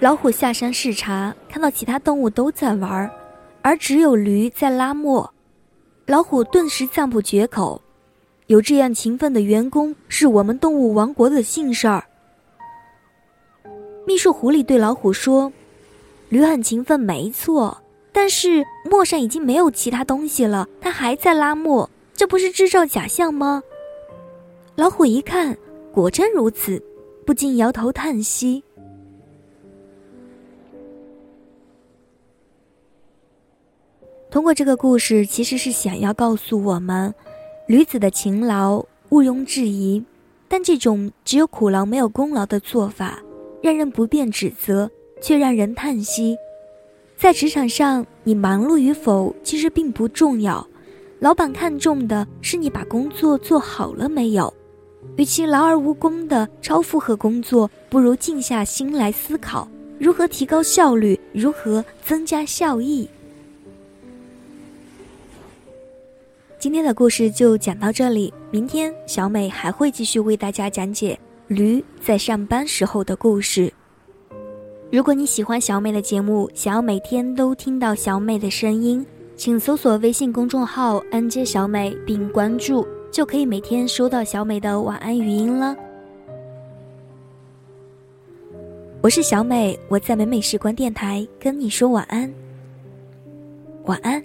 老虎下山视察，看到其他动物都在玩，而只有驴在拉磨，老虎顿时赞不绝口：“有这样勤奋的员工，是我们动物王国的幸事儿。”秘书狐狸对老虎说：“驴很勤奋，没错，但是磨上已经没有其他东西了，它还在拉磨，这不是制造假象吗？”老虎一看，果真如此，不禁摇头叹息。通过这个故事，其实是想要告诉我们，驴子的勤劳毋庸置疑，但这种只有苦劳没有功劳的做法。让人不便指责，却让人叹息。在职场上，你忙碌与否其实并不重要，老板看重的是你把工作做好了没有。与其劳而无功的超负荷工作，不如静下心来思考如何提高效率，如何增加效益。今天的故事就讲到这里，明天小美还会继续为大家讲解。驴在上班时候的故事。如果你喜欢小美的节目，想要每天都听到小美的声音，请搜索微信公众号“安接小美”并关注，就可以每天收到小美的晚安语音了。我是小美，我在美美时光电台跟你说晚安，晚安。